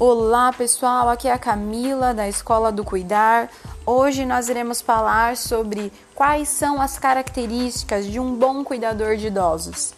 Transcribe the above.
Olá pessoal, aqui é a Camila da Escola do Cuidar. Hoje nós iremos falar sobre quais são as características de um bom cuidador de idosos.